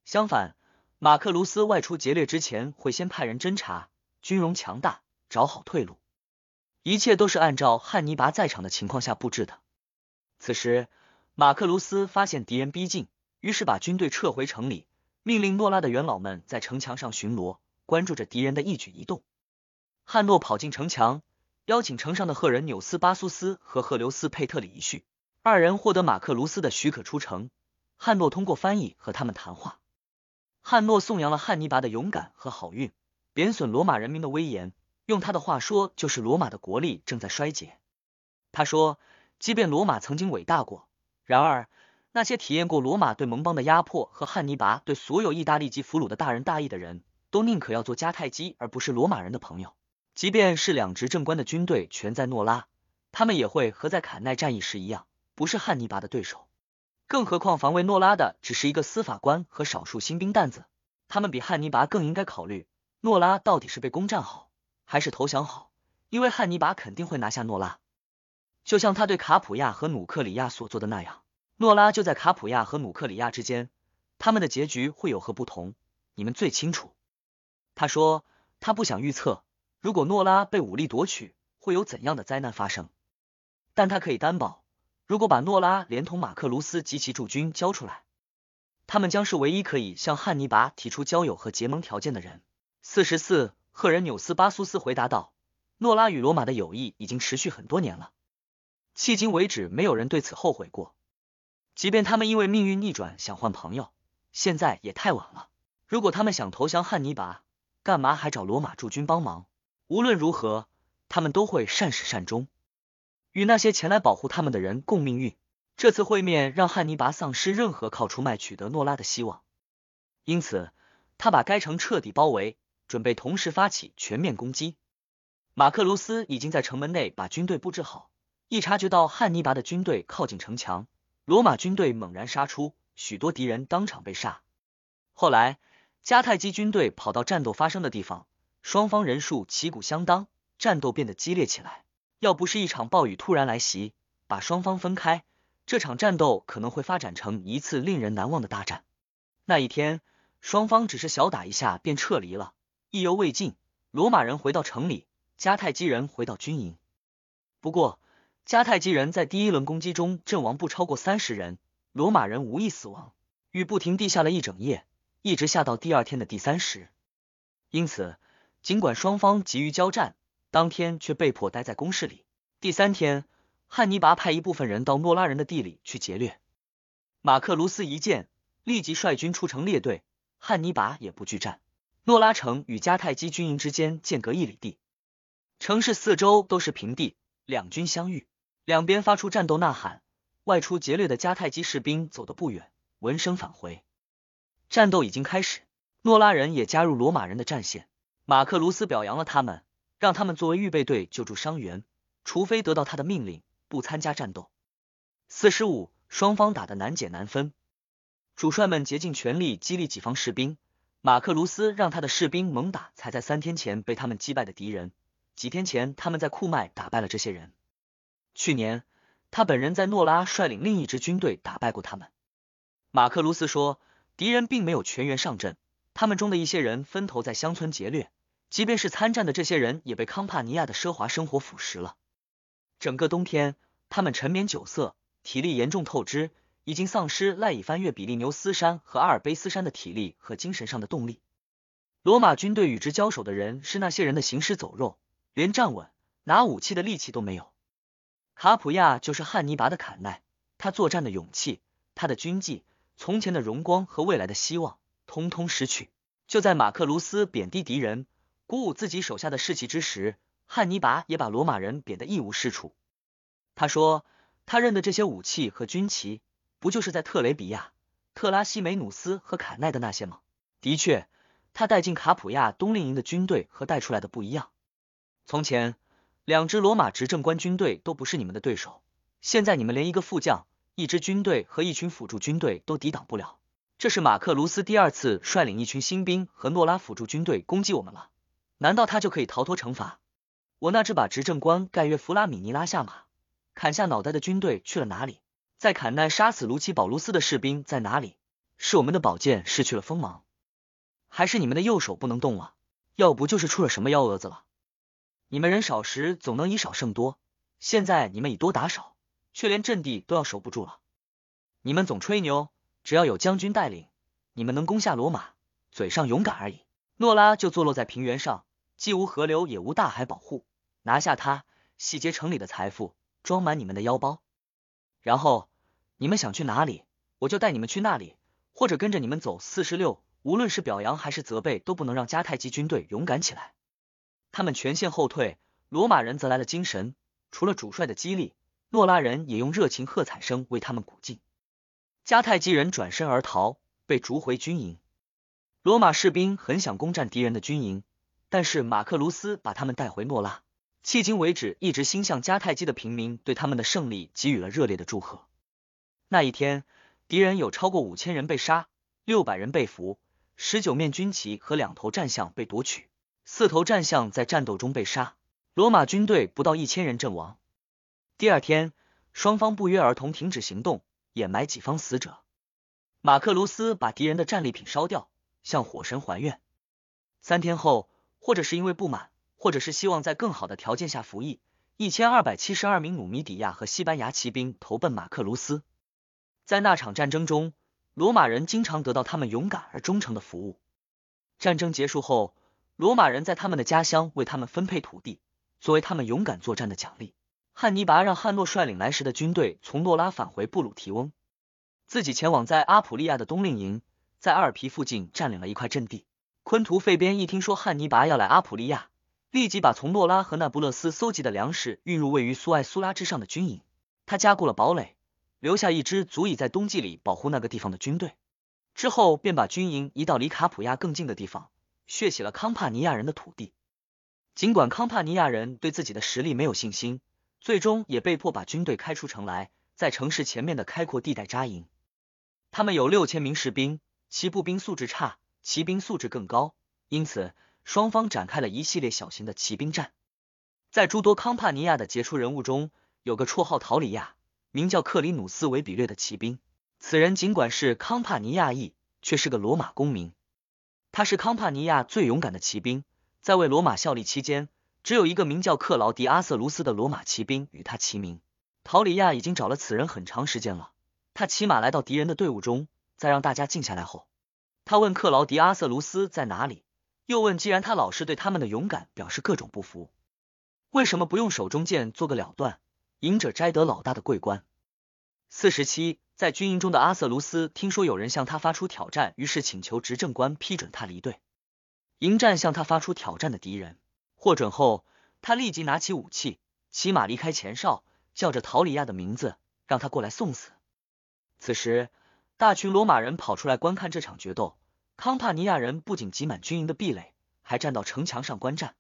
相反，马克卢斯外出劫掠之前，会先派人侦查，军容强大，找好退路。一切都是按照汉尼拔在场的情况下布置的。此时，马克卢斯发现敌人逼近，于是把军队撤回城里，命令诺拉的元老们在城墙上巡逻，关注着敌人的一举一动。汉诺跑进城墙。邀请城上的赫人纽斯巴苏斯和赫留斯佩特里一叙，二人获得马克卢斯的许可出城。汉诺通过翻译和他们谈话。汉诺颂扬了汉尼拔的勇敢和好运，贬损罗马人民的威严。用他的话说，就是罗马的国力正在衰竭。他说，即便罗马曾经伟大过，然而那些体验过罗马对盟邦的压迫和汉尼拔对所有意大利及俘虏的大仁大义的人，都宁可要做迦太基而不是罗马人的朋友。即便是两执政官的军队全在诺拉，他们也会和在坎奈战役时一样，不是汉尼拔的对手。更何况防卫诺拉的只是一个司法官和少数新兵蛋子，他们比汉尼拔更应该考虑诺拉到底是被攻占好还是投降好，因为汉尼拔肯定会拿下诺拉，就像他对卡普亚和努克里亚所做的那样。诺拉就在卡普亚和努克里亚之间，他们的结局会有何不同？你们最清楚。他说他不想预测。如果诺拉被武力夺取，会有怎样的灾难发生？但他可以担保，如果把诺拉连同马克卢斯及其驻军交出来，他们将是唯一可以向汉尼拔提出交友和结盟条件的人。四十四，赫人纽斯巴苏斯回答道：“诺拉与罗马的友谊已经持续很多年了，迄今为止没有人对此后悔过。即便他们因为命运逆转想换朋友，现在也太晚了。如果他们想投降汉尼拔，干嘛还找罗马驻军帮忙？”无论如何，他们都会善始善终，与那些前来保护他们的人共命运。这次会面让汉尼拔丧失任何靠出卖取得诺拉的希望，因此他把该城彻底包围，准备同时发起全面攻击。马克卢斯已经在城门内把军队布置好，一察觉到汉尼拔的军队靠近城墙，罗马军队猛然杀出，许多敌人当场被杀。后来，迦太基军队跑到战斗发生的地方。双方人数旗鼓相当，战斗变得激烈起来。要不是一场暴雨突然来袭，把双方分开，这场战斗可能会发展成一次令人难忘的大战。那一天，双方只是小打一下便撤离了，意犹未尽。罗马人回到城里，迦太基人回到军营。不过，迦太基人在第一轮攻击中阵亡不超过三十人，罗马人无一死亡。雨不停地下了一整夜，一直下到第二天的第三时。因此。尽管双方急于交战，当天却被迫待在工事里。第三天，汉尼拔派一部分人到诺拉人的地里去劫掠。马克卢斯一见，立即率军出城列队。汉尼拔也不惧战。诺拉城与迦太基军营之间间隔一里地，城市四周都是平地。两军相遇，两边发出战斗呐喊。外出劫掠的迦太基士兵走得不远，闻声返回。战斗已经开始，诺拉人也加入罗马人的战线。马克卢斯表扬了他们，让他们作为预备队救助伤员，除非得到他的命令，不参加战斗。四十五，双方打得难解难分，主帅们竭尽全力激励己方士兵。马克卢斯让他的士兵猛打才在三天前被他们击败的敌人，几天前他们在库麦打败了这些人。去年他本人在诺拉率领另一支军队打败过他们。马克卢斯说，敌人并没有全员上阵，他们中的一些人分头在乡村劫掠。即便是参战的这些人，也被康帕尼亚的奢华生活腐蚀了。整个冬天，他们沉湎酒色，体力严重透支，已经丧失赖以翻越比利牛斯山和阿尔卑斯山的体力和精神上的动力。罗马军队与之交手的人是那些人的行尸走肉，连站稳拿武器的力气都没有。卡普亚就是汉尼拔的坎奈，他作战的勇气，他的军纪，从前的荣光和未来的希望，通通失去。就在马克卢斯贬低敌人，鼓舞自己手下的士气之时，汉尼拔也把罗马人贬得一无是处。他说，他认的这些武器和军旗，不就是在特雷比亚、特拉西梅努斯和坎奈的那些吗？的确。他带进卡普亚冬令营的军队和带出来的不一样。从前，两支罗马执政官军队都不是你们的对手，现在你们连一个副将、一支军队和一群辅助军队都抵挡不了。这是马克卢斯第二次率领一群新兵和诺拉辅助军队攻击我们了，难道他就可以逃脱惩罚？我那支把执政官盖约弗拉米尼拉下马、砍下脑袋的军队去了哪里？在坎奈杀死卢奇保卢斯的士兵在哪里？是我们的宝剑失去了锋芒。还是你们的右手不能动了？要不就是出了什么幺蛾子了？你们人少时总能以少胜多，现在你们以多打少，却连阵地都要守不住了。你们总吹牛，只要有将军带领，你们能攻下罗马，嘴上勇敢而已。诺拉就坐落在平原上，既无河流，也无大海保护，拿下它，洗劫城里的财富，装满你们的腰包，然后你们想去哪里，我就带你们去那里，或者跟着你们走。四十六。无论是表扬还是责备，都不能让迦太基军队勇敢起来。他们全线后退，罗马人则来了精神。除了主帅的激励，诺拉人也用热情喝彩声为他们鼓劲。迦太基人转身而逃，被逐回军营。罗马士兵很想攻占敌人的军营，但是马克卢斯把他们带回诺拉。迄今为止，一直心向迦太基的平民对他们的胜利给予了热烈的祝贺。那一天，敌人有超过五千人被杀，六百人被俘。十九面军旗和两头战象被夺取，四头战象在战斗中被杀，罗马军队不到一千人阵亡。第二天，双方不约而同停止行动，掩埋己方死者。马克卢斯把敌人的战利品烧掉，向火神还愿。三天后，或者是因为不满，或者是希望在更好的条件下服役，一千二百七十二名努米底亚和西班牙骑兵投奔马克卢斯。在那场战争中。罗马人经常得到他们勇敢而忠诚的服务。战争结束后，罗马人在他们的家乡为他们分配土地，作为他们勇敢作战的奖励。汉尼拔让汉诺率领来时的军队从诺拉返回布鲁提翁，自己前往在阿普利亚的冬令营，在阿尔皮附近占领了一块阵地。昆图费边一听说汉尼拔要来阿普利亚，立即把从诺拉和那不勒斯搜集的粮食运入位于苏艾苏拉之上的军营，他加固了堡垒。留下一支足以在冬季里保护那个地方的军队，之后便把军营移到离卡普亚更近的地方，血洗了康帕尼亚人的土地。尽管康帕尼亚人对自己的实力没有信心，最终也被迫把军队开出城来，在城市前面的开阔地带扎营。他们有六千名士兵，其步兵素质差，骑兵素质更高，因此双方展开了一系列小型的骑兵战。在诸多康帕尼亚的杰出人物中，有个绰号陶里亚。名叫克里努斯维比略的骑兵，此人尽管是康帕尼亚裔，却是个罗马公民。他是康帕尼亚最勇敢的骑兵，在为罗马效力期间，只有一个名叫克劳迪阿瑟卢斯的罗马骑兵与他齐名。陶里亚已经找了此人很长时间了。他骑马来到敌人的队伍中，在让大家静下来后，他问克劳迪阿瑟卢斯在哪里，又问既然他老是对他们的勇敢表示各种不服，为什么不用手中剑做个了断？赢者摘得老大的桂冠。四十七，在军营中的阿瑟卢斯听说有人向他发出挑战，于是请求执政官批准他离队迎战向他发出挑战的敌人。获准后，他立即拿起武器，骑马离开前哨，叫着陶里亚的名字，让他过来送死。此时，大群罗马人跑出来观看这场决斗。康帕尼亚人不仅挤满军营的壁垒，还站到城墙上观战。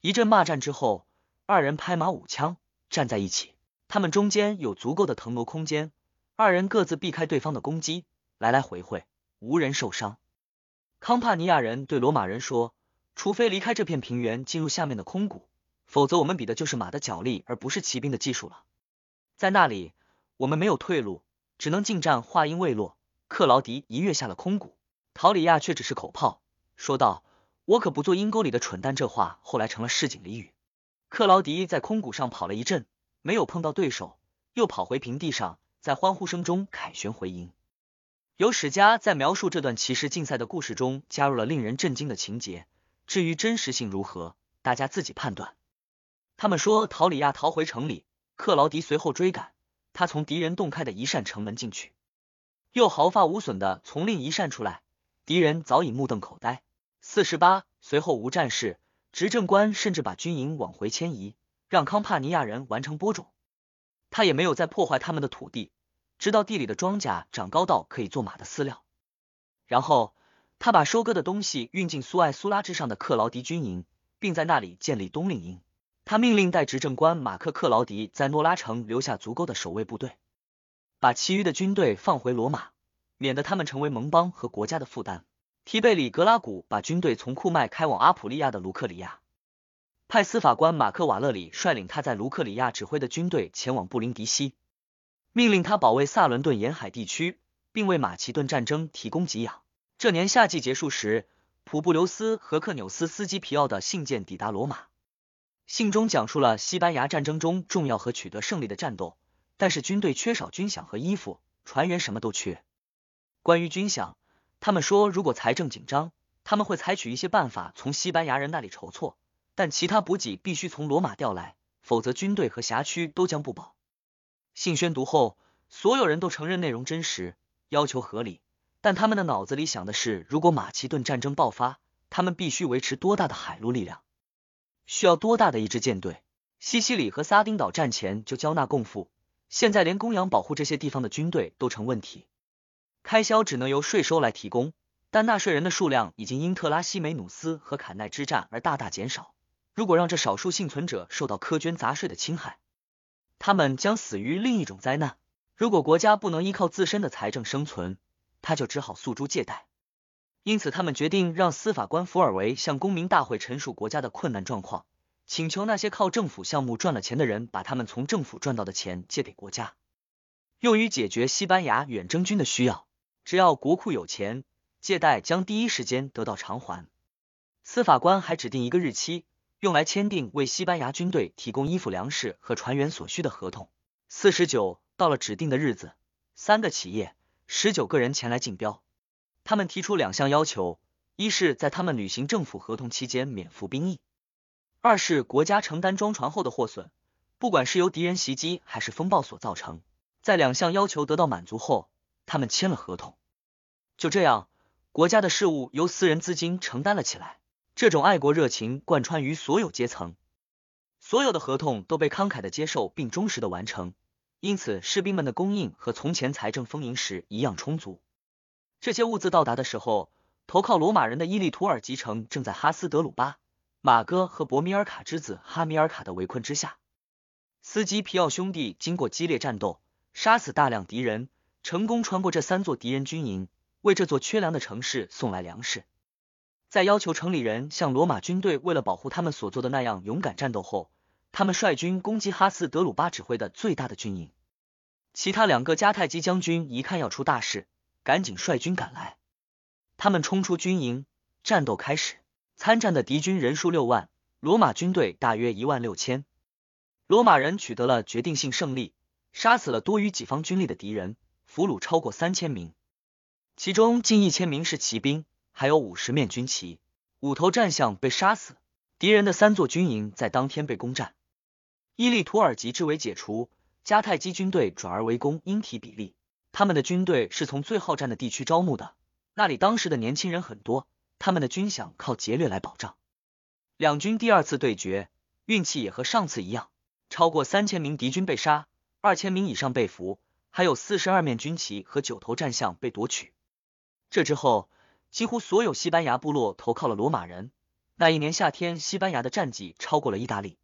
一阵骂战之后，二人拍马舞枪。站在一起，他们中间有足够的腾挪空间，二人各自避开对方的攻击，来来回回，无人受伤。康帕尼亚人对罗马人说：“除非离开这片平原，进入下面的空谷，否则我们比的就是马的脚力，而不是骑兵的技术了。在那里，我们没有退路，只能近战。”话音未落，克劳迪一跃下了空谷，陶里亚却只是口炮，说道：“我可不做阴沟里的蠢蛋。”这话后来成了市井俚语。克劳迪在空谷上跑了一阵，没有碰到对手，又跑回平地上，在欢呼声中凯旋回营。有史家在描述这段骑士竞赛的故事中加入了令人震惊的情节，至于真实性如何，大家自己判断。他们说，陶里亚逃回城里，克劳迪随后追赶，他从敌人洞开的一扇城门进去，又毫发无损的从另一扇出来，敌人早已目瞪口呆。四十八，随后无战事，执政官甚至把军营往回迁移，让康帕尼亚人完成播种，他也没有再破坏他们的土地。直到地里的庄稼长高到可以做马的饲料，然后他把收割的东西运进苏艾苏拉之上的克劳迪军营，并在那里建立冬令营。他命令代执政官马克克劳迪在诺拉城留下足够的守卫部队，把其余的军队放回罗马，免得他们成为盟邦和国家的负担。提贝里格拉古把军队从库麦开往阿普利亚的卢克里亚，派司法官马克瓦勒里率领他在卢克里亚指挥的军队前往布林迪西。命令他保卫萨伦顿沿海地区，并为马其顿战争提供给养。这年夏季结束时，普布留斯和克纽斯斯基皮奥的信件抵达罗马。信中讲述了西班牙战争中重要和取得胜利的战斗，但是军队缺少军饷和衣服，船员什么都缺。关于军饷，他们说如果财政紧张，他们会采取一些办法从西班牙人那里筹措，但其他补给必须从罗马调来，否则军队和辖区都将不保。信宣读后，所有人都承认内容真实，要求合理，但他们的脑子里想的是，如果马其顿战争爆发，他们必须维持多大的海陆力量，需要多大的一支舰队。西西里和撒丁岛战前就交纳贡赋，现在连供养保护这些地方的军队都成问题，开销只能由税收来提供，但纳税人的数量已经因特拉西梅努斯和坎奈之战而大大减少。如果让这少数幸存者受到苛捐杂税的侵害，他们将死于另一种灾难。如果国家不能依靠自身的财政生存，他就只好诉诸借贷。因此，他们决定让司法官福尔维向公民大会陈述国家的困难状况，请求那些靠政府项目赚了钱的人把他们从政府赚到的钱借给国家，用于解决西班牙远征军的需要。只要国库有钱，借贷将第一时间得到偿还。司法官还指定一个日期。用来签订为西班牙军队提供衣服、粮食和船员所需的合同。四十九，到了指定的日子，三个企业、十九个人前来竞标。他们提出两项要求：一是，在他们履行政府合同期间免服兵役；二是国家承担装船后的货损，不管是由敌人袭击还是风暴所造成。在两项要求得到满足后，他们签了合同。就这样，国家的事务由私人资金承担了起来。这种爱国热情贯穿于所有阶层，所有的合同都被慷慨的接受并忠实的完成，因此士兵们的供应和从前财政丰盈时一样充足。这些物资到达的时候，投靠罗马人的伊利图尔集城正在哈斯德鲁巴、马哥和博米尔卡之子哈米尔卡的围困之下。斯基皮奥兄弟经过激烈战斗，杀死大量敌人，成功穿过这三座敌人军营，为这座缺粮的城市送来粮食。在要求城里人像罗马军队为了保护他们所做的那样勇敢战斗后，他们率军攻击哈斯德鲁巴指挥的最大的军营。其他两个迦太基将军一看要出大事，赶紧率军赶来。他们冲出军营，战斗开始。参战的敌军人数六万，罗马军队大约一万六千。罗马人取得了决定性胜利，杀死了多于己方军力的敌人，俘虏超过三千名，其中近一千名是骑兵。还有五十面军旗，五头战象被杀死。敌人的三座军营在当天被攻占，伊利土耳其之围解除，迦太基军队转而围攻英提比利。他们的军队是从最好战的地区招募的，那里当时的年轻人很多，他们的军饷靠劫掠来保障。两军第二次对决，运气也和上次一样，超过三千名敌军被杀，二千名以上被俘，还有四十二面军旗和九头战象被夺取。这之后。几乎所有西班牙部落投靠了罗马人。那一年夏天，西班牙的战绩超过了意大利。